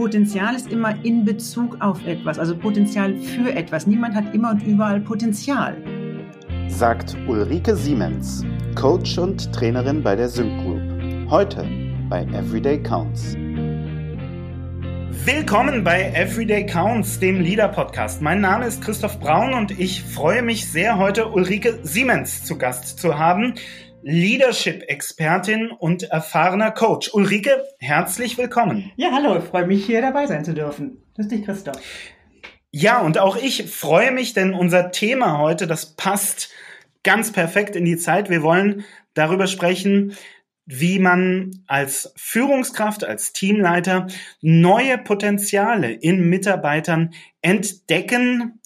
Potenzial ist immer in Bezug auf etwas, also Potenzial für etwas. Niemand hat immer und überall Potenzial. Sagt Ulrike Siemens, Coach und Trainerin bei der Sync Group. Heute bei Everyday Counts. Willkommen bei Everyday Counts, dem Leader Podcast. Mein Name ist Christoph Braun und ich freue mich sehr, heute Ulrike Siemens zu Gast zu haben. Leadership-Expertin und erfahrener Coach. Ulrike, herzlich willkommen. Ja, hallo, ich freue mich, hier dabei sein zu dürfen. Grüß dich, Christoph. Ja, und auch ich freue mich, denn unser Thema heute, das passt ganz perfekt in die Zeit. Wir wollen darüber sprechen, wie man als Führungskraft, als Teamleiter neue Potenziale in Mitarbeitern entdecken,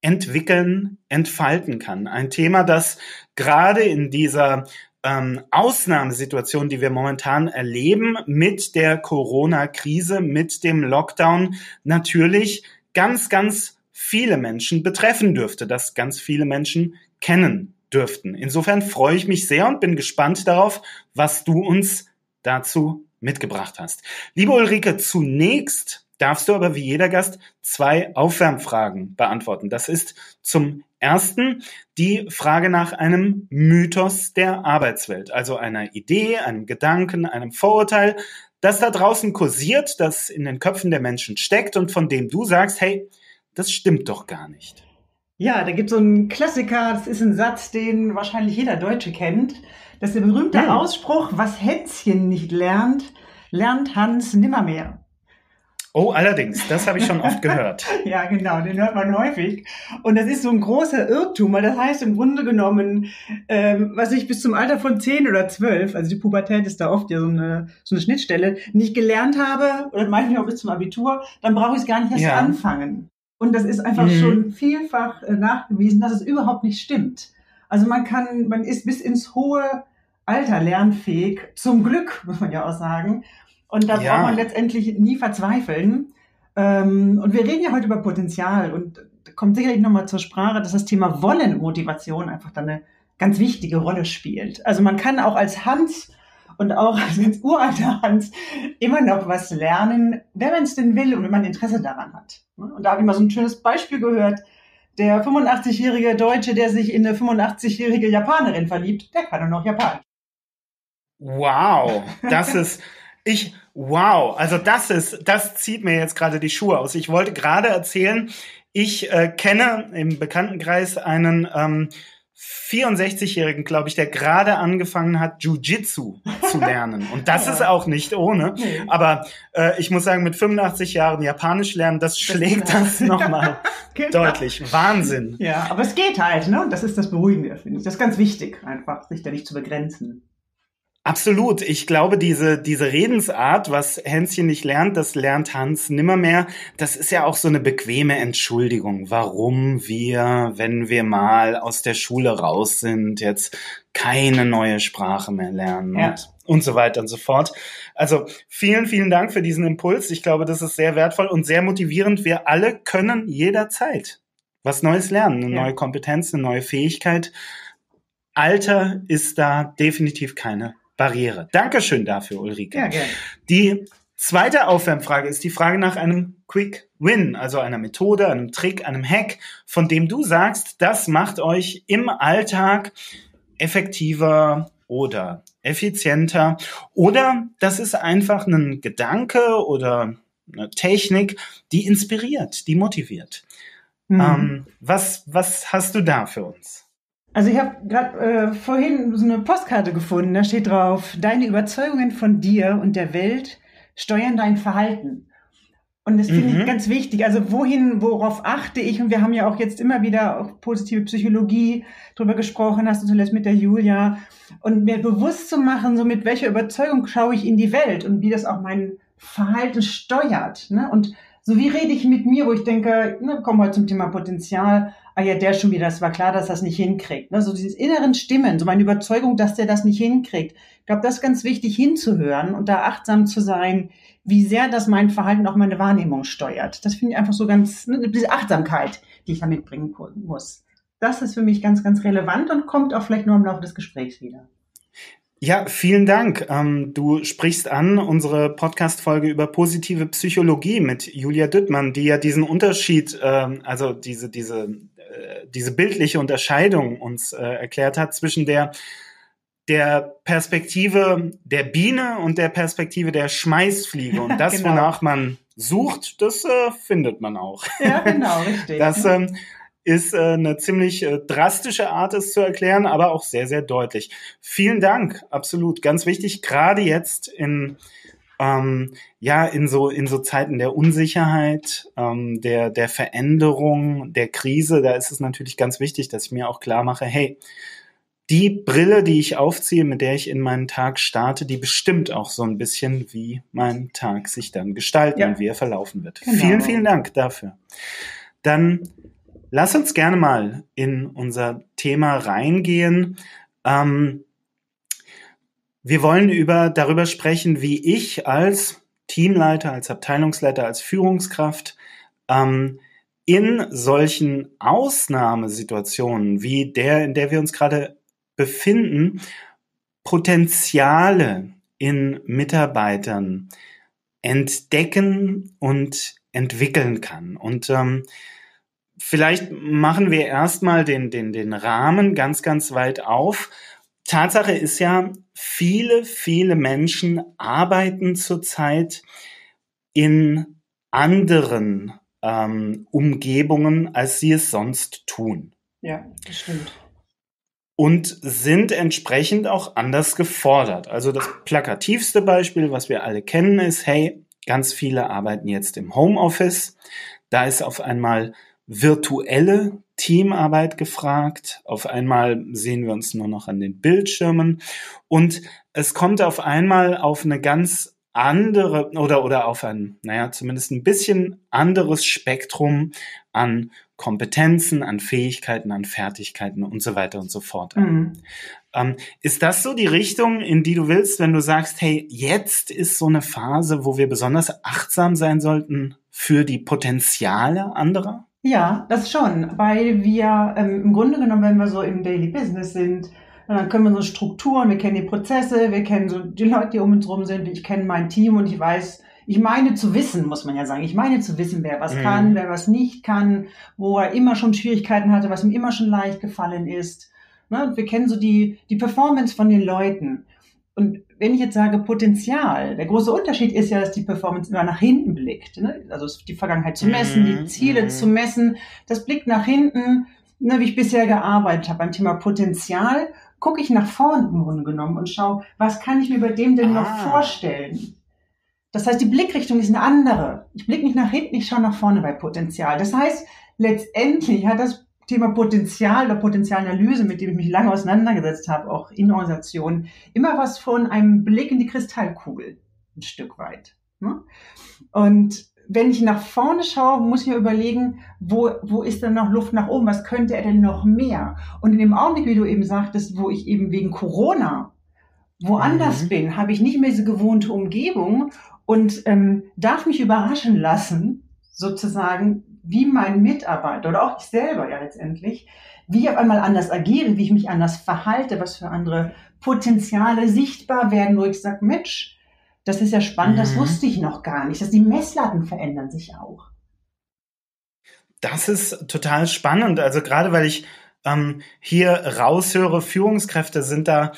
entwickeln, entfalten kann. Ein Thema, das gerade in dieser ähm, Ausnahmesituation, die wir momentan erleben, mit der Corona-Krise, mit dem Lockdown, natürlich ganz, ganz viele Menschen betreffen dürfte, dass ganz viele Menschen kennen dürften. Insofern freue ich mich sehr und bin gespannt darauf, was du uns dazu mitgebracht hast. Liebe Ulrike, zunächst darfst du aber wie jeder Gast zwei Aufwärmfragen beantworten. Das ist zum ersten die Frage nach einem Mythos der Arbeitswelt, also einer Idee, einem Gedanken, einem Vorurteil, das da draußen kursiert, das in den Köpfen der Menschen steckt und von dem du sagst, hey, das stimmt doch gar nicht. Ja, da gibt es so einen Klassiker, das ist ein Satz, den wahrscheinlich jeder Deutsche kennt. Das ist der berühmte hm. Ausspruch, was Hänschen nicht lernt, lernt Hans nimmermehr. Oh, allerdings, das habe ich schon oft gehört. ja, genau, den hört man häufig. Und das ist so ein großer Irrtum, weil das heißt im Grunde genommen, ähm, was ich bis zum Alter von zehn oder zwölf, also die Pubertät ist da oft ja so eine, so eine Schnittstelle, nicht gelernt habe, oder manchmal auch bis zum Abitur, dann brauche ich es gar nicht erst ja. anfangen. Und das ist einfach mhm. schon vielfach äh, nachgewiesen, dass es überhaupt nicht stimmt. Also man kann, man ist bis ins hohe Alter lernfähig, zum Glück, muss man ja auch sagen. Und da ja. braucht man letztendlich nie verzweifeln. Ähm, und wir reden ja heute über Potenzial und kommt sicherlich nochmal zur Sprache, dass das Thema Wollen-Motivation einfach dann eine ganz wichtige Rolle spielt. Also man kann auch als Hans und auch als ganz uralter Hans immer noch was lernen, wenn man es denn will und wenn man Interesse daran hat. Und da habe ich mal so ein schönes Beispiel gehört. Der 85-jährige Deutsche, der sich in eine 85-jährige Japanerin verliebt, der kann nur noch Japanisch. Wow, das ist, ich, wow, also das ist, das zieht mir jetzt gerade die Schuhe aus. Ich wollte gerade erzählen, ich äh, kenne im Bekanntenkreis einen ähm, 64-Jährigen, glaube ich, der gerade angefangen hat, Jiu-Jitsu zu lernen. Und das ja. ist auch nicht ohne. Nee. Aber äh, ich muss sagen, mit 85 Jahren Japanisch lernen, das schlägt das, das nochmal genau. deutlich. Wahnsinn. Ja, aber es geht halt, ne? Und das ist das Beruhigende, finde ich. Das ist ganz wichtig, einfach, sich da nicht zu begrenzen. Absolut. Ich glaube, diese, diese Redensart, was Hänschen nicht lernt, das lernt Hans nimmermehr. Das ist ja auch so eine bequeme Entschuldigung, warum wir, wenn wir mal aus der Schule raus sind, jetzt keine neue Sprache mehr lernen ja. und, und so weiter und so fort. Also vielen, vielen Dank für diesen Impuls. Ich glaube, das ist sehr wertvoll und sehr motivierend. Wir alle können jederzeit was Neues lernen, eine ja. neue Kompetenz, eine neue Fähigkeit. Alter ist da definitiv keine Barriere. Dankeschön dafür, Ulrike. Ja, gerne. Die zweite Aufwärmfrage ist die Frage nach einem Quick Win, also einer Methode, einem Trick, einem Hack, von dem du sagst, das macht euch im Alltag effektiver oder effizienter oder das ist einfach ein Gedanke oder eine Technik, die inspiriert, die motiviert. Mhm. Ähm, was, was hast du da für uns? Also ich habe gerade äh, vorhin so eine Postkarte gefunden, da steht drauf, deine Überzeugungen von dir und der Welt steuern dein Verhalten. Und das finde mhm. ich ganz wichtig. Also wohin, worauf achte ich? Und wir haben ja auch jetzt immer wieder auch positive Psychologie drüber gesprochen, hast du zuletzt mit der Julia. Und mir bewusst zu machen, so mit welcher Überzeugung schaue ich in die Welt und wie das auch mein Verhalten steuert. Ne? Und so wie rede ich mit mir, wo ich denke, ne, kommen wir zum Thema Potenzial, ah ja, der schon wieder, es war klar, dass das nicht hinkriegt. Ne? So dieses inneren Stimmen, so meine Überzeugung, dass der das nicht hinkriegt. Ich glaube, das ist ganz wichtig hinzuhören und da achtsam zu sein, wie sehr das mein Verhalten auch meine Wahrnehmung steuert. Das finde ich einfach so ganz, ne, diese Achtsamkeit, die ich da mitbringen muss. Das ist für mich ganz, ganz relevant und kommt auch vielleicht nur im Laufe des Gesprächs wieder. Ja, vielen Dank. Ähm, du sprichst an unsere Podcast-Folge über positive Psychologie mit Julia Düttmann, die ja diesen Unterschied, ähm, also diese, diese, diese bildliche Unterscheidung uns äh, erklärt hat zwischen der der Perspektive der Biene und der Perspektive der Schmeißfliege. Und das, genau. wonach man sucht, das äh, findet man auch. Ja, genau, richtig. Das ähm, ist äh, eine ziemlich äh, drastische Art, es zu erklären, aber auch sehr, sehr deutlich. Vielen Dank, absolut. Ganz wichtig, gerade jetzt in ähm, ja in so in so Zeiten der Unsicherheit, ähm, der der Veränderung, der Krise, da ist es natürlich ganz wichtig, dass ich mir auch klar mache, hey, die Brille, die ich aufziehe, mit der ich in meinen Tag starte, die bestimmt auch so ein bisschen, wie mein Tag sich dann gestalten ja. und wie er verlaufen wird. Genau. Vielen, vielen Dank dafür. Dann lass uns gerne mal in unser Thema reingehen. Ähm, wir wollen über, darüber sprechen, wie ich als Teamleiter, als Abteilungsleiter, als Führungskraft ähm, in solchen Ausnahmesituationen wie der, in der wir uns gerade befinden, Potenziale in Mitarbeitern entdecken und entwickeln kann. Und ähm, vielleicht machen wir erstmal den, den, den Rahmen ganz, ganz weit auf. Tatsache ist ja, viele, viele Menschen arbeiten zurzeit in anderen ähm, Umgebungen, als sie es sonst tun. Ja, das stimmt und sind entsprechend auch anders gefordert. Also das plakativste Beispiel, was wir alle kennen, ist, hey, ganz viele arbeiten jetzt im Homeoffice. Da ist auf einmal virtuelle Teamarbeit gefragt. Auf einmal sehen wir uns nur noch an den Bildschirmen und es kommt auf einmal auf eine ganz andere oder, oder auf ein, naja, zumindest ein bisschen anderes Spektrum an Kompetenzen, an Fähigkeiten, an Fertigkeiten und so weiter und so fort. Mhm. Ähm, ist das so die Richtung, in die du willst, wenn du sagst, hey, jetzt ist so eine Phase, wo wir besonders achtsam sein sollten für die Potenziale anderer? Ja, das schon, weil wir ähm, im Grunde genommen, wenn wir so im Daily Business sind, dann können wir so Strukturen, wir kennen die Prozesse, wir kennen so die Leute, die um uns herum sind, ich kenne mein Team und ich weiß, ich meine zu wissen, muss man ja sagen. Ich meine zu wissen, wer was mhm. kann, wer was nicht kann, wo er immer schon Schwierigkeiten hatte, was ihm immer schon leicht gefallen ist. Ne? Wir kennen so die, die Performance von den Leuten. Und wenn ich jetzt sage Potenzial, der große Unterschied ist ja, dass die Performance immer nach hinten blickt. Ne? Also die Vergangenheit zu messen, die mhm. Ziele mhm. zu messen, das blickt nach hinten, ne, wie ich bisher gearbeitet habe beim Thema Potenzial gucke ich nach vorn im Grunde genommen und schaue, was kann ich mir bei dem denn ah. noch vorstellen? Das heißt, die Blickrichtung ist eine andere. Ich blicke nicht nach hinten, ich schaue nach vorne bei Potenzial. Das heißt, letztendlich hat das Thema Potenzial oder Potenzialanalyse, mit dem ich mich lange auseinandergesetzt habe, auch in Organisationen, immer was von einem Blick in die Kristallkugel, ein Stück weit. Ne? Und wenn ich nach vorne schaue, muss ich mir überlegen, wo, wo ist denn noch Luft nach oben? Was könnte er denn noch mehr? Und in dem Augenblick, wie du eben sagtest, wo ich eben wegen Corona woanders mhm. bin, habe ich nicht mehr diese gewohnte Umgebung und ähm, darf mich überraschen lassen, sozusagen, wie mein Mitarbeiter oder auch ich selber ja letztendlich, wie ich auf einmal anders agiere, wie ich mich anders verhalte, was für andere Potenziale sichtbar werden, wo ich sage, Mensch, das ist ja spannend, mhm. das wusste ich noch gar nicht. Dass die Messlatten verändern sich auch. Das ist total spannend. Also gerade weil ich ähm, hier raushöre, Führungskräfte sind da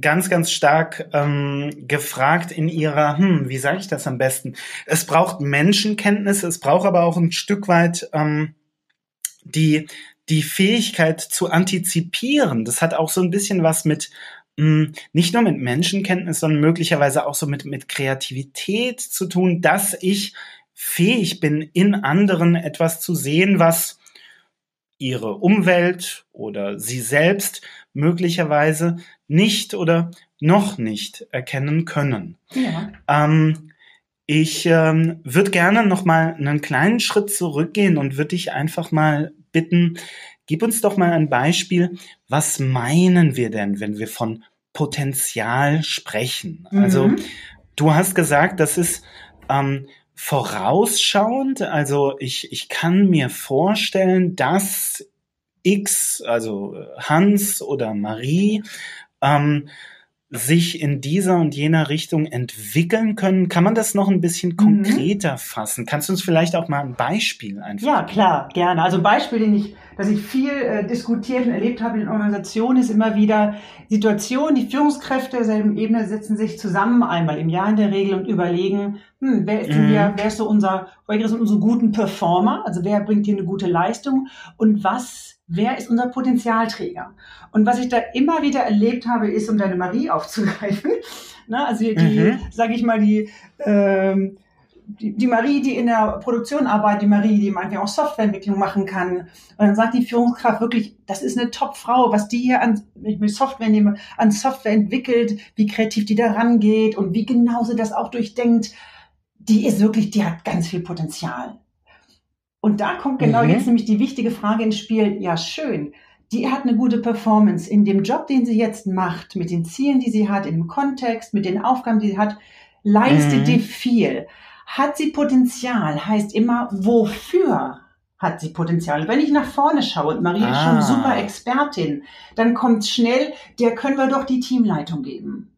ganz, ganz stark ähm, gefragt in ihrer, hm, wie sage ich das am besten? Es braucht Menschenkenntnis, es braucht aber auch ein Stück weit ähm, die, die Fähigkeit zu antizipieren. Das hat auch so ein bisschen was mit hm, nicht nur mit Menschenkenntnis, sondern möglicherweise auch so mit, mit Kreativität zu tun, dass ich fähig bin, in anderen etwas zu sehen, was ihre Umwelt oder sie selbst möglicherweise nicht oder noch nicht erkennen können. Ja. Ähm, ich ähm, würde gerne noch mal einen kleinen Schritt zurückgehen und würde dich einfach mal bitten, Gib uns doch mal ein Beispiel. Was meinen wir denn, wenn wir von Potenzial sprechen? Also, mhm. Also du hast gesagt, das ist ähm, vorausschauend. Also ich, ich kann mir vorstellen, dass X, also Hans oder Marie, ähm, sich in dieser und jener Richtung entwickeln können. Kann man das noch ein bisschen mhm. konkreter mhm. fassen? Kannst du uns vielleicht auch mal ein Beispiel einfach? Ja, klar, gerne. Also ein Beispiel, den ich, das ich viel äh, diskutiert und erlebt habe in Organisationen, ist immer wieder Situation, die Führungskräfte derselben Ebene setzen sich zusammen einmal im Jahr in der Regel und überlegen, hm, wer ist denn hier, mhm. wer ist so unser, wer sind unsere guten Performer? Also wer bringt hier eine gute Leistung? Und was wer ist unser Potenzialträger? Und was ich da immer wieder erlebt habe, ist, um deine Marie aufzugreifen, ne, also die, mhm. sage ich mal, die, ähm, die, die Marie, die in der Produktion arbeitet, die Marie, die manchmal auch Softwareentwicklung machen kann. Und dann sagt die Führungskraft wirklich, das ist eine Top-Frau, was die hier an, wenn ich mir Software nehme, an Software entwickelt, wie kreativ die da rangeht und wie genau sie das auch durchdenkt. Die ist wirklich, die hat ganz viel Potenzial. Und da kommt genau mhm. jetzt nämlich die wichtige Frage ins Spiel. Ja, schön. Die hat eine gute Performance in dem Job, den sie jetzt macht, mit den Zielen, die sie hat, im Kontext, mit den Aufgaben, die sie hat, leistet mhm. die viel. Hat sie Potenzial, heißt immer, wofür hat sie Potenzial. Wenn ich nach vorne schaue und Marie ah. ist schon ah. super Expertin, dann kommt schnell, der können wir doch die Teamleitung geben.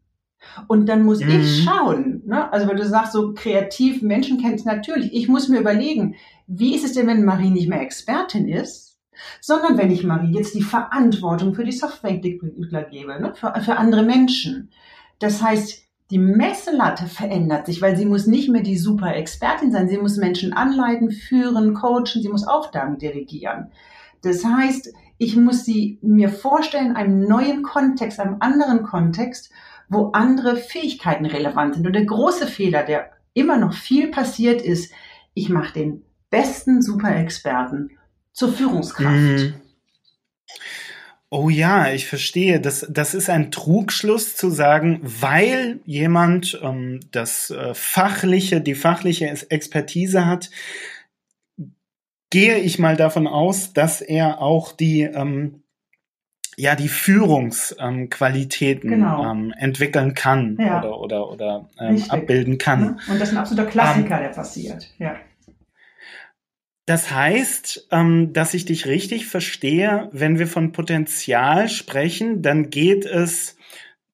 Und dann muss mhm. ich schauen, ne? also wenn du sagst, so kreativ Menschenkenntnis, natürlich, ich muss mir überlegen, wie ist es denn, wenn Marie nicht mehr Expertin ist, sondern wenn ich Marie jetzt die Verantwortung für die Softwareentwickler gebe, ne? für, für andere Menschen. Das heißt, die Messelatte verändert sich, weil sie muss nicht mehr die super Expertin sein. Sie muss Menschen anleiten, führen, coachen, sie muss Aufgaben delegieren. Das heißt, ich muss sie mir vorstellen, einem neuen Kontext, einem anderen Kontext, wo andere Fähigkeiten relevant sind. Und der große Fehler, der immer noch viel passiert ist, ich mache den besten Superexperten zur Führungskraft. Mhm. Oh ja, ich verstehe. Das, das ist ein Trugschluss zu sagen, weil jemand ähm, das äh, fachliche, die fachliche Expertise hat, gehe ich mal davon aus, dass er auch die ähm, ja die Führungsqualitäten ähm, genau. ähm, entwickeln kann ja. oder oder oder ähm, abbilden kann. Und das ist ein absoluter Klassiker, der passiert. Ja. Das heißt, ähm, dass ich dich richtig verstehe, wenn wir von Potenzial sprechen, dann geht es,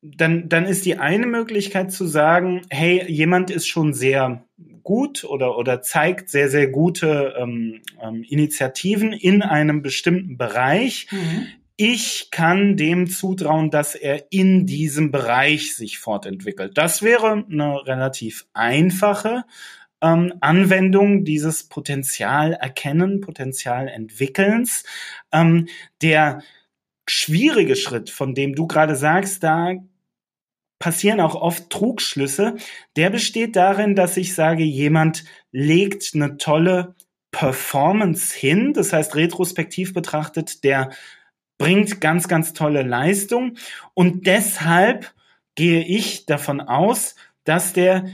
dann, dann ist die eine Möglichkeit zu sagen, hey, jemand ist schon sehr gut oder, oder zeigt sehr, sehr gute ähm, ähm, Initiativen in einem bestimmten Bereich. Mhm. Ich kann dem zutrauen, dass er in diesem Bereich sich fortentwickelt. Das wäre eine relativ einfache ähm, Anwendung dieses Potenzial erkennen, Potenzial entwickelns. Ähm, der schwierige Schritt, von dem du gerade sagst, da passieren auch oft Trugschlüsse, der besteht darin, dass ich sage, jemand legt eine tolle Performance hin, das heißt retrospektiv betrachtet, der bringt ganz, ganz tolle Leistung und deshalb gehe ich davon aus, dass der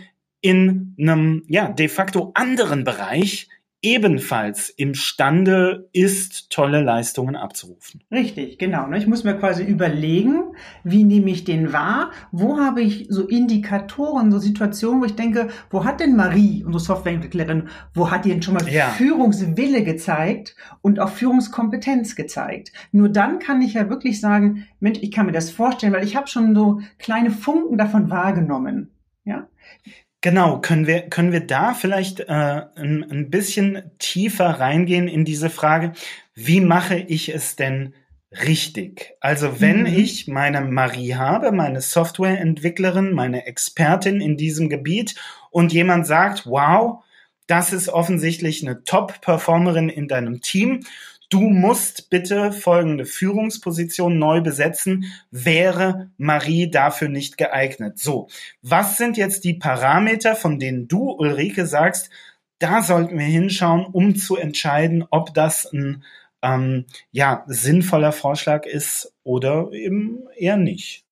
in einem ja de facto anderen Bereich ebenfalls imstande ist, tolle Leistungen abzurufen. Richtig, genau. Ne? Ich muss mir quasi überlegen, wie nehme ich den wahr? Wo habe ich so Indikatoren, so Situationen, wo ich denke, wo hat denn Marie, unsere Softwareentwicklerin, wo hat die denn schon mal ja. Führungswille gezeigt und auch Führungskompetenz gezeigt? Nur dann kann ich ja wirklich sagen, Mensch, ich kann mir das vorstellen, weil ich habe schon so kleine Funken davon wahrgenommen. Ja, Genau, können wir, können wir da vielleicht äh, ein, ein bisschen tiefer reingehen in diese Frage, wie mache ich es denn richtig? Also wenn mhm. ich meine Marie habe, meine Softwareentwicklerin, meine Expertin in diesem Gebiet und jemand sagt, wow, das ist offensichtlich eine Top-Performerin in deinem Team du musst bitte folgende Führungsposition neu besetzen, wäre Marie dafür nicht geeignet. So, was sind jetzt die Parameter, von denen du, Ulrike, sagst, da sollten wir hinschauen, um zu entscheiden, ob das ein ähm, ja, sinnvoller Vorschlag ist oder eben eher nicht.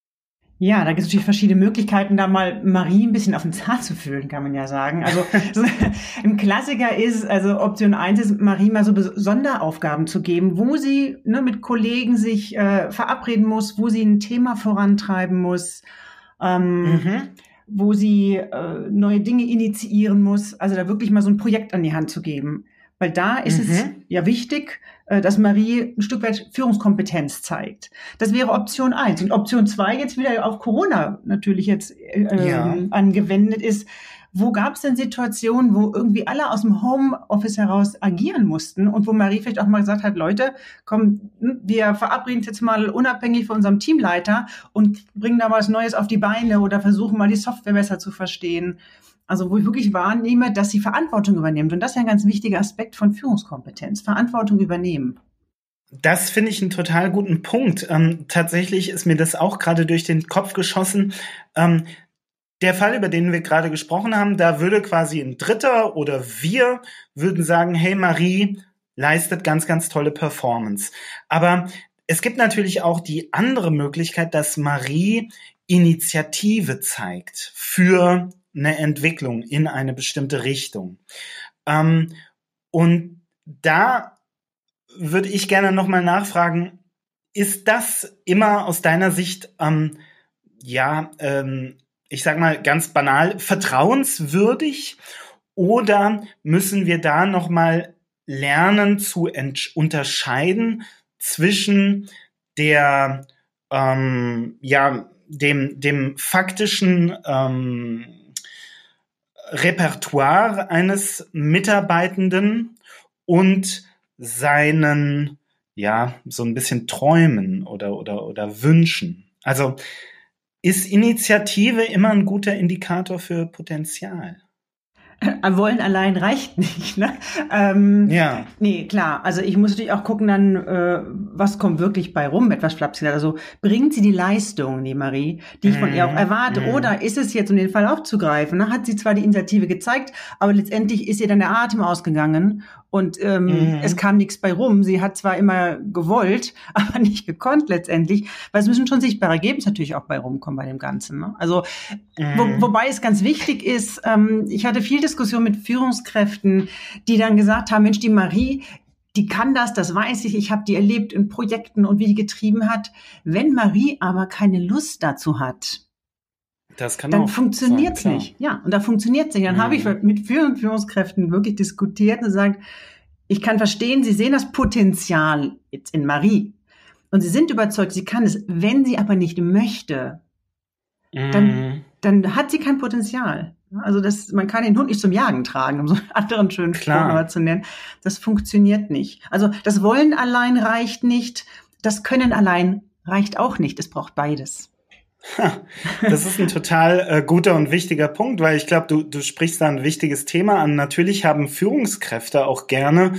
Ja, da gibt es natürlich verschiedene Möglichkeiten, da mal Marie ein bisschen auf den Zahn zu fühlen, kann man ja sagen. Also so, ein Klassiker ist, also Option eins ist, Marie mal so Sonderaufgaben zu geben, wo sie ne, mit Kollegen sich äh, verabreden muss, wo sie ein Thema vorantreiben muss, ähm, mhm. wo sie äh, neue Dinge initiieren muss. Also da wirklich mal so ein Projekt an die Hand zu geben. Weil da ist mhm. es ja wichtig, äh, dass Marie ein Stück weit Führungskompetenz zeigt. Das wäre Option eins Und Option zwei jetzt wieder auf Corona natürlich jetzt äh, ja. Ähm, angewendet ist. Wo gab es denn Situationen, wo irgendwie alle aus dem Homeoffice heraus agieren mussten und wo Marie vielleicht auch mal gesagt hat, Leute, komm, hm, wir verabreden jetzt mal unabhängig von unserem Teamleiter und bringen da was Neues auf die Beine oder versuchen mal die Software besser zu verstehen. Also wo ich wirklich wahrnehme, dass sie Verantwortung übernimmt. Und das ist ja ein ganz wichtiger Aspekt von Führungskompetenz. Verantwortung übernehmen. Das finde ich einen total guten Punkt. Ähm, tatsächlich ist mir das auch gerade durch den Kopf geschossen. Ähm, der Fall, über den wir gerade gesprochen haben, da würde quasi ein Dritter oder wir würden sagen, hey Marie leistet ganz, ganz tolle Performance. Aber es gibt natürlich auch die andere Möglichkeit, dass Marie Initiative zeigt für eine Entwicklung in eine bestimmte Richtung. Ähm, und da würde ich gerne nochmal nachfragen, ist das immer aus deiner Sicht, ähm, ja, ähm, ich sag mal ganz banal, vertrauenswürdig? Oder müssen wir da nochmal lernen zu unterscheiden zwischen der, ähm, ja, dem, dem faktischen ähm, Repertoire eines Mitarbeitenden und seinen, ja, so ein bisschen Träumen oder, oder, oder Wünschen. Also ist Initiative immer ein guter Indikator für Potenzial? Wollen allein reicht nicht. Ne? Ähm, ja. Nee, klar. Also ich muss natürlich auch gucken dann, äh, was kommt wirklich bei rum, etwas flapsig. Also bringt sie die Leistung, die Marie, die ich von ihr auch mhm. erwarte? Mhm. Oder ist es jetzt, um den Fall aufzugreifen, ne, hat sie zwar die Initiative gezeigt, aber letztendlich ist ihr dann der Atem ausgegangen und ähm, mhm. es kam nichts bei rum. Sie hat zwar immer gewollt, aber nicht gekonnt letztendlich, weil es müssen schon sichtbare Ergebnisse natürlich auch bei rumkommen bei dem Ganzen. Ne? Also mhm. wo, wobei es ganz wichtig ist, ähm, ich hatte viel Diskussion mit Führungskräften, die dann gesagt haben, Mensch, die Marie, die kann das, das weiß ich, ich habe die erlebt in Projekten und wie die getrieben hat. Wenn Marie aber keine Lust dazu hat, das kann dann funktioniert es nicht. Ja, und da funktioniert es nicht. Dann mhm. habe ich mit Führung Führungskräften wirklich diskutiert und gesagt, ich kann verstehen, Sie sehen das Potenzial jetzt in Marie. Und Sie sind überzeugt, sie kann es. Wenn sie aber nicht möchte, mhm. dann, dann hat sie kein Potenzial. Also das, man kann den Hund nicht zum Jagen tragen, um so einen anderen schönen Spruch zu nennen. Das funktioniert nicht. Also das Wollen allein reicht nicht. Das Können allein reicht auch nicht. Es braucht beides. Das ist ein total äh, guter und wichtiger Punkt, weil ich glaube, du, du sprichst da ein wichtiges Thema an. Natürlich haben Führungskräfte auch gerne,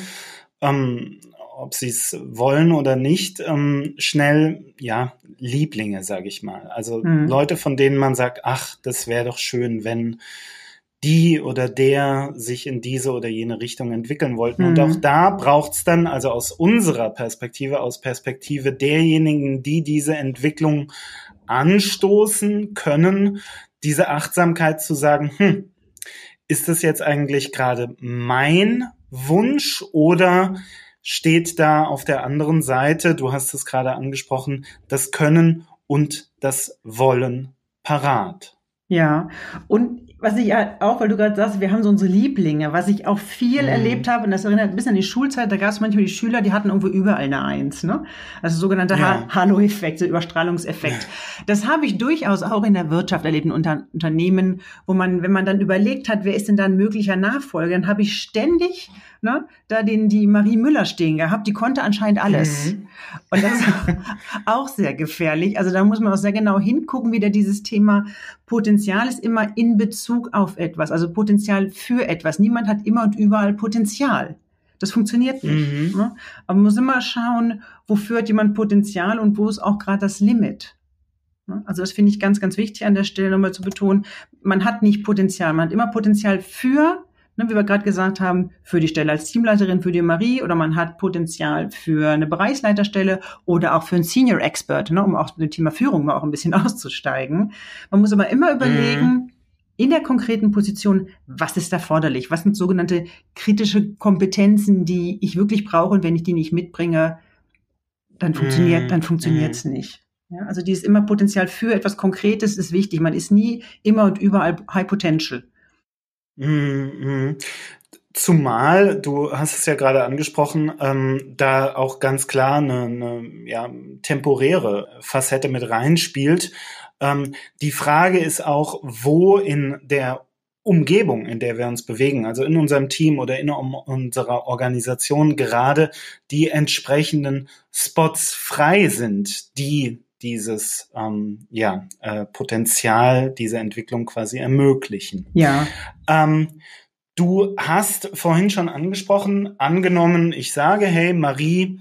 ähm, ob sie es wollen oder nicht, ähm, schnell, ja, Lieblinge, sage ich mal. Also mhm. Leute, von denen man sagt, ach, das wäre doch schön, wenn die oder der sich in diese oder jene Richtung entwickeln wollten. Mhm. Und auch da braucht's dann, also aus unserer Perspektive, aus Perspektive derjenigen, die diese Entwicklung anstoßen können, diese Achtsamkeit zu sagen, hm, ist das jetzt eigentlich gerade mein Wunsch oder steht da auf der anderen Seite, du hast es gerade angesprochen, das Können und das Wollen parat? Ja, und was ich auch, weil du gerade sagst, wir haben so unsere Lieblinge, was ich auch viel mhm. erlebt habe, und das erinnert ein bisschen an die Schulzeit, da gab es manchmal die Schüler, die hatten irgendwo überall eine Eins, ne? Also sogenannter ja. Halo-Effekt, so Überstrahlungseffekt. Ja. Das habe ich durchaus auch in der Wirtschaft erlebt, in Unter Unternehmen, wo man, wenn man dann überlegt hat, wer ist denn da ein möglicher Nachfolger, dann habe ich ständig ne, da den die Marie Müller stehen gehabt, die konnte anscheinend alles. Mhm. Und das ist auch sehr gefährlich. Also da muss man auch sehr genau hingucken, wieder dieses Thema Potenzial ist immer in Bezug auf etwas, also Potenzial für etwas. Niemand hat immer und überall Potenzial. Das funktioniert nicht. Mhm. Ne? Aber man muss immer schauen, wofür hat jemand Potenzial und wo ist auch gerade das Limit. Ne? Also das finde ich ganz, ganz wichtig an der Stelle nochmal zu betonen. Man hat nicht Potenzial. Man hat immer Potenzial für ne, wie wir gerade gesagt haben, für die Stelle als Teamleiterin für die Marie oder man hat Potenzial für eine Bereichsleiterstelle oder auch für einen Senior Expert, ne, um auch mit dem Thema Führung mal auch ein bisschen auszusteigen. Man muss aber immer überlegen, mhm. in der konkreten Position, was ist erforderlich? Was sind sogenannte kritische Kompetenzen, die ich wirklich brauche und wenn ich die nicht mitbringe, dann funktioniert, mhm. dann funktioniert's mhm. nicht. Ja, also dieses immer Potenzial für etwas Konkretes ist wichtig. Man ist nie immer und überall High Potential. Mhm. Zumal, du hast es ja gerade angesprochen, ähm, da auch ganz klar eine, eine ja, temporäre Facette mit reinspielt. Ähm, die Frage ist auch, wo in der Umgebung, in der wir uns bewegen, also in unserem Team oder in unserer Organisation gerade die entsprechenden Spots frei sind, die dieses ähm, ja, äh, Potenzial, diese Entwicklung quasi ermöglichen. Ja. Ähm, du hast vorhin schon angesprochen, angenommen, ich sage, hey, Marie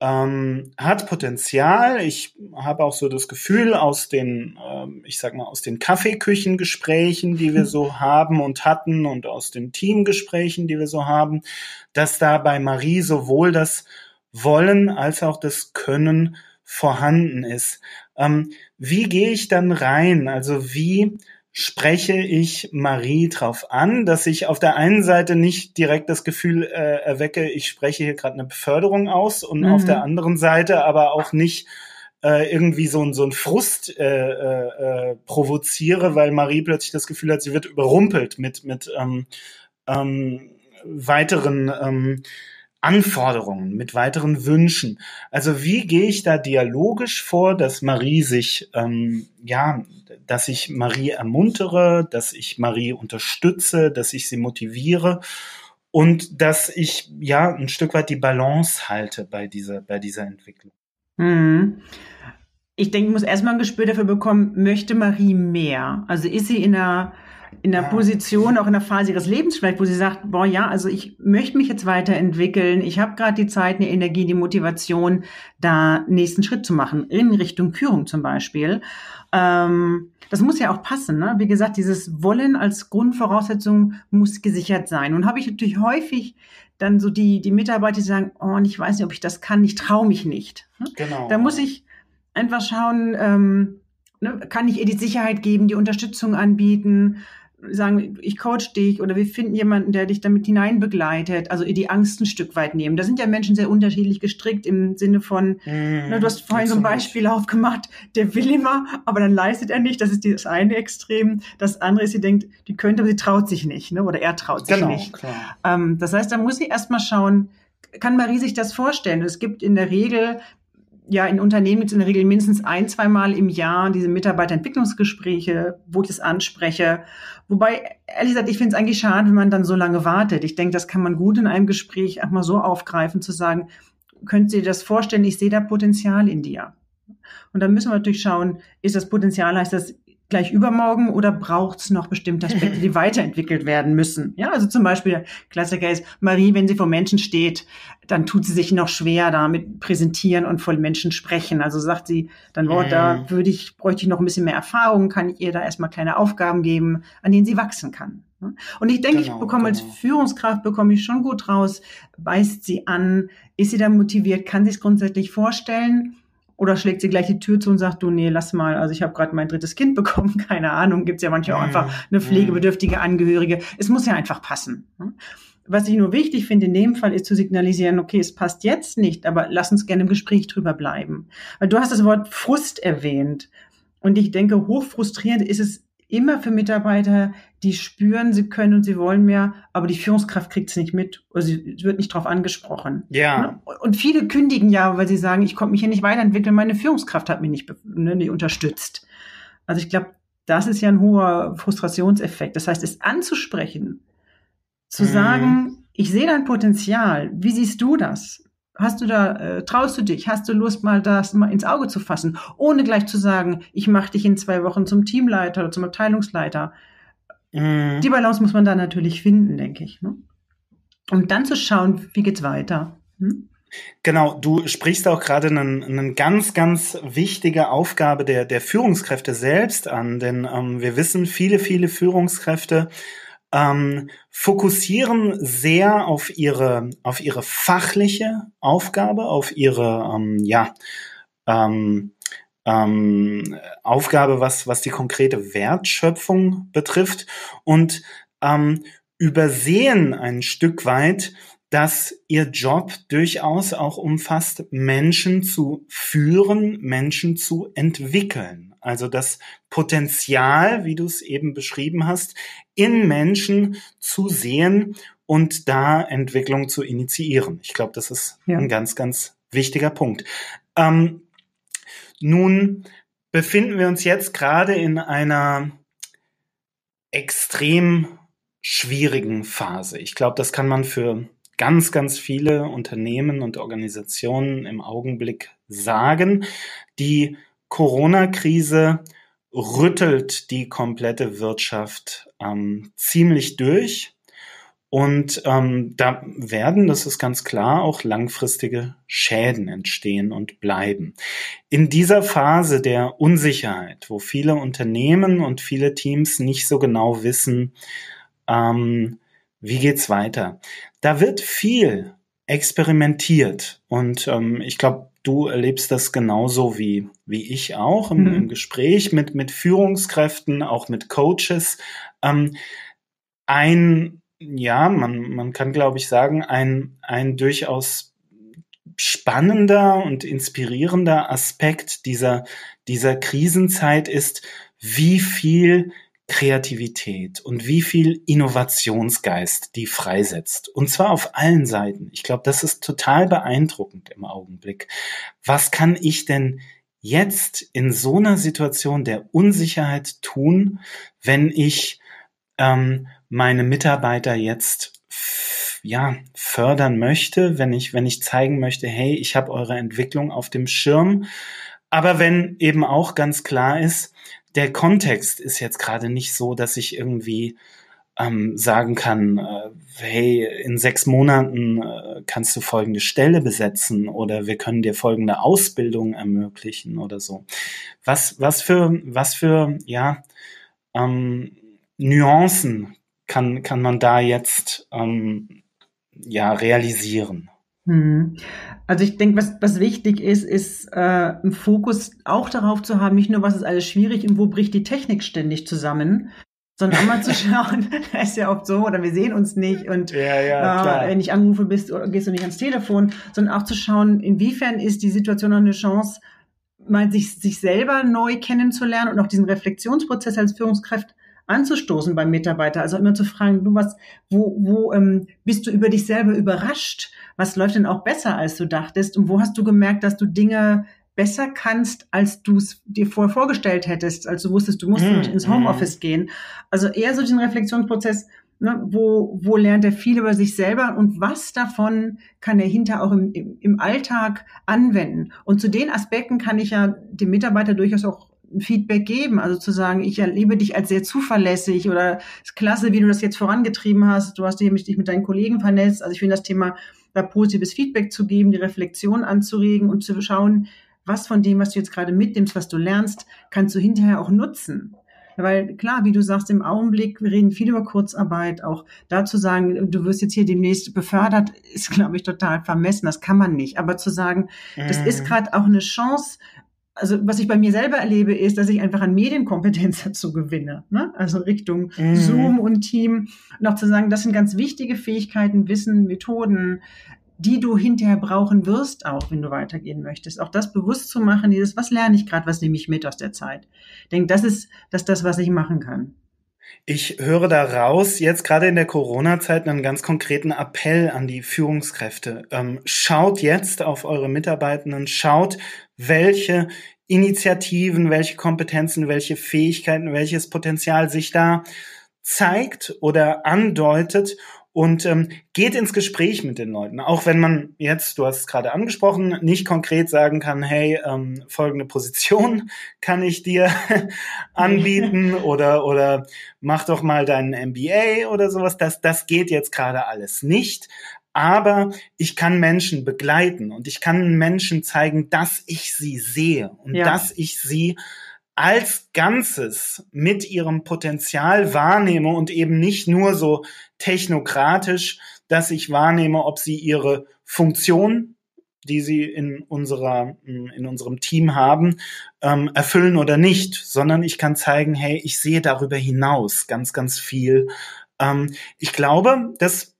ähm, hat Potenzial. Ich habe auch so das Gefühl aus den, ähm, ich sag mal, aus den Kaffeeküchengesprächen, die wir so haben und hatten und aus den Teamgesprächen, die wir so haben, dass da bei Marie sowohl das Wollen als auch das Können vorhanden ist. Ähm, wie gehe ich dann rein? Also wie spreche ich Marie drauf an, dass ich auf der einen Seite nicht direkt das Gefühl äh, erwecke, ich spreche hier gerade eine Beförderung aus und mhm. auf der anderen Seite aber auch nicht äh, irgendwie so, ein so ein Frust äh, äh, äh, provoziere, weil Marie plötzlich das Gefühl hat, sie wird überrumpelt mit, mit ähm, ähm, weiteren ähm, Anforderungen, mit weiteren Wünschen. Also wie gehe ich da dialogisch vor, dass Marie sich, ähm, ja, dass ich Marie ermuntere, dass ich Marie unterstütze, dass ich sie motiviere und dass ich ja ein Stück weit die Balance halte bei dieser, bei dieser Entwicklung. Hm. Ich denke, ich muss erstmal ein Gespür dafür bekommen, möchte Marie mehr? Also ist sie in einer in der Position, auch in der Phase ihres Lebens vielleicht, wo sie sagt, boah, ja, also ich möchte mich jetzt weiterentwickeln, ich habe gerade die Zeit, die Energie, die Motivation, da nächsten Schritt zu machen, in Richtung Führung zum Beispiel. Ähm, das muss ja auch passen. Ne? Wie gesagt, dieses Wollen als Grundvoraussetzung muss gesichert sein. Und habe ich natürlich häufig dann so die, die Mitarbeiter, die sagen, oh, ich weiß nicht, ob ich das kann, ich traue mich nicht. Ne? Genau. Da muss ich einfach schauen, ähm, ne, kann ich ihr die Sicherheit geben, die Unterstützung anbieten, sagen, ich coach dich oder wir finden jemanden, der dich damit hinein begleitet, also die Angst ein Stück weit nehmen. Da sind ja Menschen sehr unterschiedlich gestrickt im Sinne von, mm, ne, du hast vorhin so ein Beispiel aufgemacht, der will immer, aber dann leistet er nicht. Das ist das eine Extrem. Das andere ist, sie denkt, die könnte, aber sie traut sich nicht, ne? oder er traut sich genau, nicht. Klar. Ähm, das heißt, da muss sie erstmal schauen, kann Marie sich das vorstellen? Es gibt in der Regel ja in Unternehmen jetzt in der Regel mindestens ein, zweimal im Jahr diese Mitarbeiterentwicklungsgespräche, wo ich das anspreche. Wobei, ehrlich gesagt, ich finde es eigentlich schade, wenn man dann so lange wartet. Ich denke, das kann man gut in einem Gespräch auch mal so aufgreifen, zu sagen, könnt ihr das vorstellen, ich sehe da Potenzial in dir. Und dann müssen wir natürlich schauen, ist das Potenzial, heißt das, gleich übermorgen oder braucht es noch bestimmte Aspekte, die weiterentwickelt werden müssen? Ja, also zum Beispiel der Klassiker ist, Marie, wenn sie vor Menschen steht, dann tut sie sich noch schwer damit präsentieren und vor Menschen sprechen. Also sagt sie, dann oh, da mhm. würde ich, bräuchte ich noch ein bisschen mehr Erfahrung, kann ich ihr da erstmal kleine Aufgaben geben, an denen sie wachsen kann. Und ich denke, genau, ich bekomme genau. als Führungskraft bekomme ich schon gut raus, weist sie an, ist sie da motiviert, kann sie es grundsätzlich vorstellen oder schlägt sie gleich die Tür zu und sagt, du, nee, lass mal, also ich habe gerade mein drittes Kind bekommen, keine Ahnung, gibt's ja manchmal auch einfach eine pflegebedürftige Angehörige. Es muss ja einfach passen. Ne? Was ich nur wichtig finde in dem Fall ist zu signalisieren, okay, es passt jetzt nicht, aber lass uns gerne im Gespräch drüber bleiben. Weil du hast das Wort Frust erwähnt. Und ich denke, hochfrustrierend ist es immer für Mitarbeiter, die spüren, sie können und sie wollen mehr, aber die Führungskraft kriegt es nicht mit oder sie wird nicht darauf angesprochen. Ja. Ne? Und viele kündigen ja, weil sie sagen, ich konnte mich hier nicht weiterentwickeln, meine Führungskraft hat mich nicht, ne, nicht unterstützt. Also ich glaube, das ist ja ein hoher Frustrationseffekt. Das heißt, es anzusprechen, zu mhm. sagen, ich sehe dein Potenzial, wie siehst du das? Hast du da, äh, traust du dich? Hast du Lust, mal das mal ins Auge zu fassen, ohne gleich zu sagen, ich mache dich in zwei Wochen zum Teamleiter oder zum Abteilungsleiter? Mhm. Die Balance muss man da natürlich finden, denke ich. Ne? Und dann zu schauen, wie geht's weiter. Hm? Genau, du sprichst auch gerade eine, eine ganz, ganz wichtige Aufgabe der, der Führungskräfte selbst an, denn ähm, wir wissen, viele, viele Führungskräfte ähm, fokussieren sehr auf ihre, auf ihre fachliche Aufgabe, auf ihre, ähm, ja, ähm, ähm, Aufgabe, was, was die konkrete Wertschöpfung betrifft und ähm, übersehen ein Stück weit, dass ihr Job durchaus auch umfasst, Menschen zu führen, Menschen zu entwickeln. Also das Potenzial, wie du es eben beschrieben hast, in Menschen zu sehen und da Entwicklung zu initiieren. Ich glaube, das ist ja. ein ganz, ganz wichtiger Punkt. Ähm, nun befinden wir uns jetzt gerade in einer extrem schwierigen Phase. Ich glaube, das kann man für ganz, ganz viele Unternehmen und Organisationen im Augenblick sagen. Die Corona-Krise rüttelt die komplette Wirtschaft ähm, ziemlich durch. Und ähm, da werden, das ist ganz klar, auch langfristige Schäden entstehen und bleiben. In dieser Phase der Unsicherheit, wo viele Unternehmen und viele Teams nicht so genau wissen, ähm, wie geht's weiter, da wird viel experimentiert. Und ähm, ich glaube, du erlebst das genauso wie, wie ich auch im, mhm. im Gespräch mit, mit Führungskräften, auch mit Coaches. Ähm, ein ja, man, man kann, glaube ich, sagen, ein, ein durchaus spannender und inspirierender Aspekt dieser, dieser Krisenzeit ist, wie viel Kreativität und wie viel Innovationsgeist die freisetzt. Und zwar auf allen Seiten. Ich glaube, das ist total beeindruckend im Augenblick. Was kann ich denn jetzt in so einer Situation der Unsicherheit tun, wenn ich ähm, meine Mitarbeiter jetzt ja fördern möchte, wenn ich wenn ich zeigen möchte, hey, ich habe eure Entwicklung auf dem Schirm, aber wenn eben auch ganz klar ist, der Kontext ist jetzt gerade nicht so, dass ich irgendwie ähm, sagen kann, äh, hey, in sechs Monaten äh, kannst du folgende Stelle besetzen oder wir können dir folgende Ausbildung ermöglichen oder so. Was, was für, was für, ja, ähm, Nuancen kann, kann man da jetzt ähm, ja realisieren? Hm. Also ich denke, was, was wichtig ist, ist äh, einen Fokus auch darauf zu haben, nicht nur, was ist alles schwierig und wo bricht die Technik ständig zusammen, sondern auch mal zu schauen, das ist ja oft so, oder wir sehen uns nicht und ja, ja, äh, wenn ich anrufe bist, gehst du nicht ans Telefon, sondern auch zu schauen, inwiefern ist die Situation noch eine Chance, mal sich, sich selber neu kennenzulernen und auch diesen Reflexionsprozess als Führungskraft anzustoßen beim Mitarbeiter. Also immer zu fragen, du was, wo, wo ähm, bist du über dich selber überrascht? Was läuft denn auch besser, als du dachtest? Und wo hast du gemerkt, dass du Dinge besser kannst, als du es dir vorher vorgestellt hättest, als du wusstest, du musst mm, ins Homeoffice mm. gehen. Also eher so diesen Reflexionsprozess, ne, wo, wo lernt er viel über sich selber und was davon kann er hinter auch im, im, im Alltag anwenden. Und zu den Aspekten kann ich ja dem Mitarbeiter durchaus auch Feedback geben. Also zu sagen, ich erlebe dich als sehr zuverlässig oder ist klasse, wie du das jetzt vorangetrieben hast. Du hast dich mit deinen Kollegen vernetzt. Also ich finde das Thema, da positives Feedback zu geben, die Reflexion anzuregen und zu schauen, was von dem, was du jetzt gerade mitnimmst, was du lernst, kannst du hinterher auch nutzen. Weil klar, wie du sagst, im Augenblick, wir reden viel über Kurzarbeit, auch dazu sagen, du wirst jetzt hier demnächst befördert, ist, glaube ich, total vermessen. Das kann man nicht. Aber zu sagen, das ist mhm. gerade auch eine Chance, also was ich bei mir selber erlebe, ist, dass ich einfach an Medienkompetenz dazu gewinne. Ne? Also Richtung mhm. Zoom und Team. Auch zu sagen, das sind ganz wichtige Fähigkeiten, Wissen, Methoden, die du hinterher brauchen wirst, auch wenn du weitergehen möchtest. Auch das bewusst zu machen, dieses, was lerne ich gerade, was nehme ich mit aus der Zeit. Ich denke, das ist das, das, was ich machen kann. Ich höre da raus, jetzt gerade in der Corona-Zeit, einen ganz konkreten Appell an die Führungskräfte. Ähm, schaut jetzt auf eure Mitarbeitenden, schaut, welche Initiativen, welche Kompetenzen, welche Fähigkeiten, welches Potenzial sich da zeigt oder andeutet und ähm, geht ins Gespräch mit den Leuten. Auch wenn man jetzt, du hast es gerade angesprochen, nicht konkret sagen kann, hey, ähm, folgende Position kann ich dir anbieten oder, oder mach doch mal deinen MBA oder sowas. Das, das geht jetzt gerade alles nicht. Aber ich kann Menschen begleiten und ich kann Menschen zeigen, dass ich sie sehe und ja. dass ich sie als Ganzes mit ihrem Potenzial wahrnehme und eben nicht nur so technokratisch, dass ich wahrnehme, ob sie ihre Funktion, die sie in unserer, in unserem Team haben, ähm, erfüllen oder nicht, sondern ich kann zeigen, hey, ich sehe darüber hinaus ganz, ganz viel. Ähm, ich glaube, das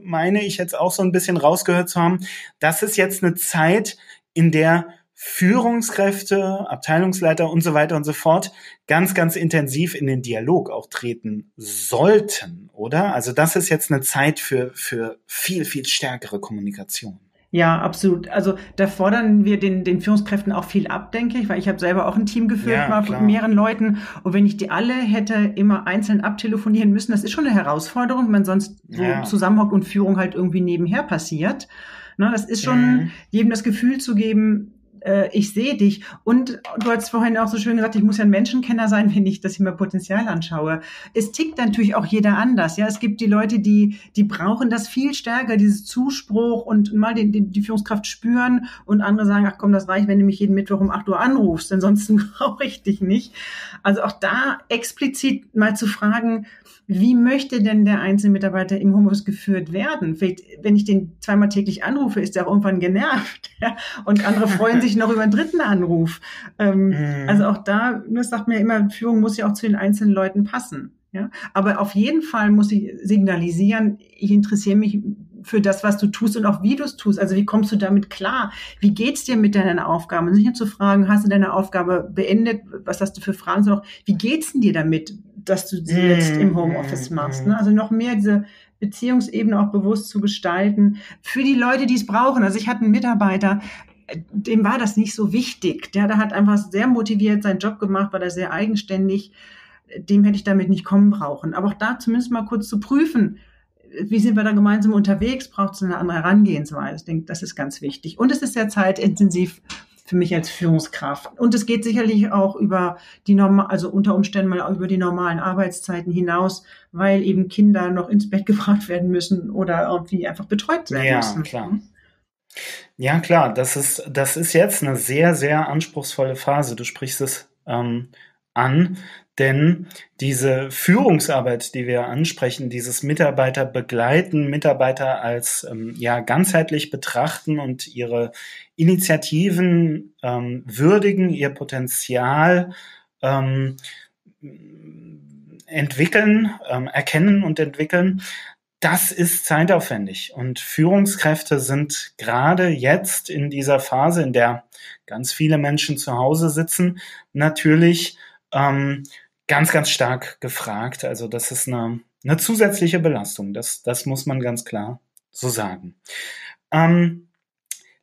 meine ich jetzt auch so ein bisschen rausgehört zu haben, das ist jetzt eine Zeit, in der Führungskräfte, Abteilungsleiter und so weiter und so fort ganz, ganz intensiv in den Dialog auch treten sollten, oder? Also das ist jetzt eine Zeit für, für viel, viel stärkere Kommunikation. Ja, absolut. Also da fordern wir den, den Führungskräften auch viel ab, denke ich, weil ich habe selber auch ein Team geführt ja, mal von mehreren Leuten. Und wenn ich die alle hätte immer einzeln abtelefonieren müssen, das ist schon eine Herausforderung, wenn man sonst so ja. zusammenhockt und Führung halt irgendwie nebenher passiert. Ne, das ist schon mhm. jedem das Gefühl zu geben, äh, ich sehe dich. Und du hast vorhin auch so schön gesagt, ich muss ja ein Menschenkenner sein, wenn ich das hier mal Potenzial anschaue. Es tickt natürlich auch jeder anders. Ja, es gibt die Leute, die, die brauchen das viel stärker, dieses Zuspruch und mal die, die, die Führungskraft spüren und andere sagen, ach komm, das reicht, wenn du mich jeden Mittwoch um 8 Uhr anrufst, ansonsten brauche ich dich nicht. Also auch da explizit mal zu fragen, wie möchte denn der einzelne Mitarbeiter im Homeoffice geführt werden? Vielleicht, wenn ich den zweimal täglich anrufe, ist er auch irgendwann genervt. Ja? Und andere freuen sich noch über einen dritten Anruf. Ähm, mhm. Also auch da, das sagt mir immer, Führung muss ja auch zu den einzelnen Leuten passen. Ja? Aber auf jeden Fall muss ich signalisieren, ich interessiere mich für das, was du tust und auch wie du es tust. Also wie kommst du damit klar? Wie geht's dir mit deinen Aufgaben? Und nicht nur zu fragen, hast du deine Aufgabe beendet? Was hast du für Fragen? Sondern auch, wie geht's denn dir damit, dass du sie jetzt im Homeoffice machst? Ne? Also noch mehr diese Beziehungsebene auch bewusst zu gestalten für die Leute, die es brauchen. Also ich hatte einen Mitarbeiter, dem war das nicht so wichtig. Der, der hat einfach sehr motiviert seinen Job gemacht, war da sehr eigenständig. Dem hätte ich damit nicht kommen brauchen. Aber auch da zumindest mal kurz zu prüfen, wie sind wir da gemeinsam unterwegs? Braucht es eine andere Herangehensweise? Ich denke, das ist ganz wichtig. Und es ist sehr zeitintensiv für mich als Führungskraft. Und es geht sicherlich auch über die normal, also unter Umständen mal über die normalen Arbeitszeiten hinaus, weil eben Kinder noch ins Bett gebracht werden müssen oder irgendwie einfach betreut werden ja, müssen. Klar. Ja, klar, das ist, das ist jetzt eine sehr, sehr anspruchsvolle Phase. Du sprichst es ähm, an, denn diese Führungsarbeit, die wir ansprechen, dieses Mitarbeiter begleiten, Mitarbeiter als ähm, ja ganzheitlich betrachten und ihre Initiativen ähm, würdigen, ihr Potenzial ähm, entwickeln, ähm, erkennen und entwickeln, das ist zeitaufwendig. Und Führungskräfte sind gerade jetzt in dieser Phase, in der ganz viele Menschen zu Hause sitzen, natürlich ähm, ganz, ganz stark gefragt. Also das ist eine, eine zusätzliche Belastung. Das, das muss man ganz klar so sagen. Ähm,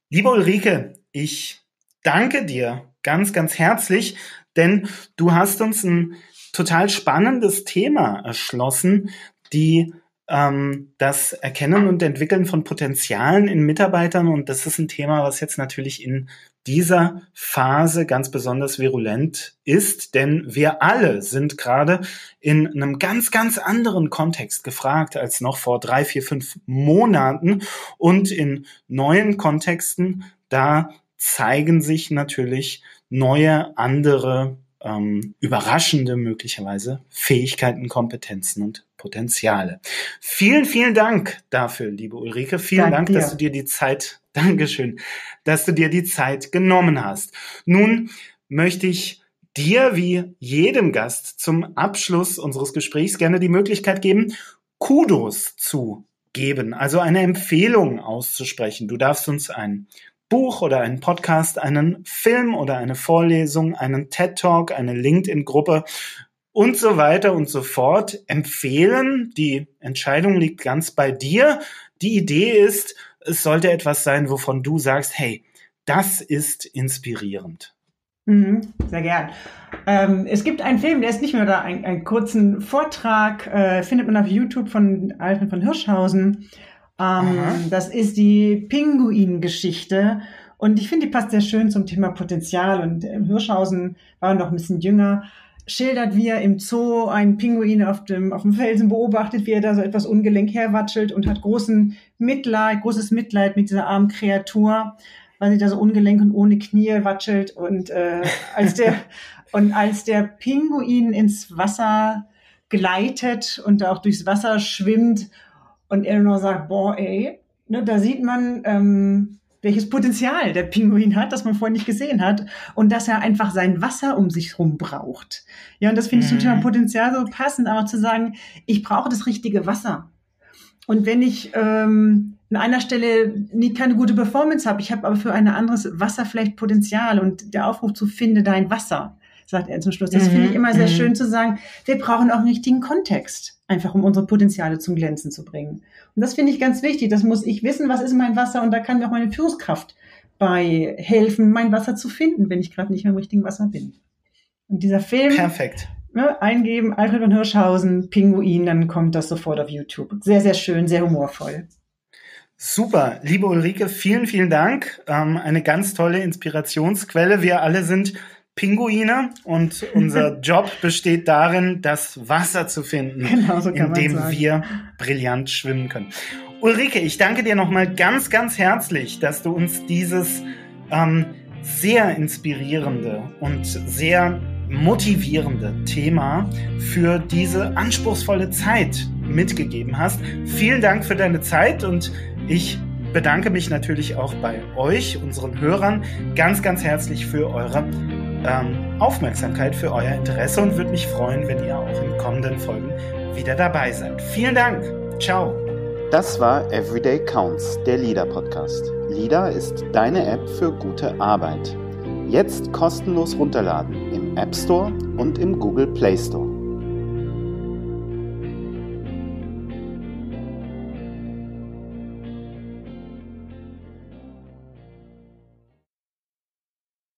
liebe Ulrike, ich danke dir ganz, ganz herzlich, denn du hast uns ein total spannendes Thema erschlossen, die das Erkennen und Entwickeln von Potenzialen in Mitarbeitern. Und das ist ein Thema, was jetzt natürlich in dieser Phase ganz besonders virulent ist, denn wir alle sind gerade in einem ganz, ganz anderen Kontext gefragt als noch vor drei, vier, fünf Monaten und in neuen Kontexten, da zeigen sich natürlich neue, andere, ähm, überraschende möglicherweise Fähigkeiten, Kompetenzen und Potenziale. Vielen, vielen Dank dafür, liebe Ulrike. Vielen Dank, Dank dass du dir die Zeit, Dankeschön, dass du dir die Zeit genommen hast. Nun möchte ich dir wie jedem Gast zum Abschluss unseres Gesprächs gerne die Möglichkeit geben, Kudos zu geben, also eine Empfehlung auszusprechen. Du darfst uns ein Buch oder einen Podcast, einen Film oder eine Vorlesung, einen TED Talk, eine LinkedIn-Gruppe und so weiter und so fort empfehlen. Die Entscheidung liegt ganz bei dir. Die Idee ist, es sollte etwas sein, wovon du sagst, hey, das ist inspirierend. Mhm, sehr gern. Ähm, es gibt einen Film, der ist nicht mehr da, einen, einen kurzen Vortrag, äh, findet man auf YouTube von Alfred von Hirschhausen. Ähm, das ist die Pinguin-Geschichte. Und ich finde, die passt sehr schön zum Thema Potenzial. Und äh, Hirschhausen war noch ein bisschen jünger schildert, wie er im Zoo einen Pinguin auf dem, auf dem Felsen beobachtet, wie er da so etwas ungelenk herwatschelt und hat großen Mitleid, großes Mitleid mit dieser armen Kreatur, weil sie da so ungelenk und ohne Knie watschelt und äh, als der und als der Pinguin ins Wasser gleitet und auch durchs Wasser schwimmt und er nur sagt, boah, ey, ne, da sieht man, ähm, welches Potenzial der Pinguin hat, das man vorher nicht gesehen hat und dass er einfach sein Wasser um sich herum braucht. Ja, und das finde ich zum Thema mhm. Potenzial so passend, aber zu sagen, ich brauche das richtige Wasser. Und wenn ich ähm, an einer Stelle nie keine gute Performance habe, ich habe aber für ein anderes Wasser vielleicht Potenzial und der Aufruf zu finde dein Wasser, sagt er zum Schluss. Das mhm. finde ich immer sehr mhm. schön zu sagen. Wir brauchen auch einen richtigen Kontext, einfach um unsere Potenziale zum Glänzen zu bringen. Und das finde ich ganz wichtig. Das muss ich wissen, was ist mein Wasser und da kann mir auch meine Führungskraft bei helfen, mein Wasser zu finden, wenn ich gerade nicht mehr im richtigen Wasser bin. Und dieser Film. Perfekt. Ne, eingeben, Alfred von Hirschhausen, Pinguin, dann kommt das sofort auf YouTube. Sehr, sehr schön, sehr humorvoll. Super, liebe Ulrike, vielen, vielen Dank. Ähm, eine ganz tolle Inspirationsquelle. Wir alle sind Pinguine und unser Job besteht darin, das Wasser zu finden, genau, so in dem wir brillant schwimmen können. Ulrike, ich danke dir nochmal ganz, ganz herzlich, dass du uns dieses ähm, sehr inspirierende und sehr motivierende Thema für diese anspruchsvolle Zeit mitgegeben hast. Vielen Dank für deine Zeit und ich bedanke mich natürlich auch bei euch, unseren Hörern, ganz, ganz herzlich für eure ähm, Aufmerksamkeit, für euer Interesse und würde mich freuen, wenn ihr auch in kommenden Folgen wieder dabei seid. Vielen Dank. Ciao. Das war Everyday Counts, der LIDA Podcast. LIDA ist deine App für gute Arbeit. Jetzt kostenlos runterladen im App Store und im Google Play Store.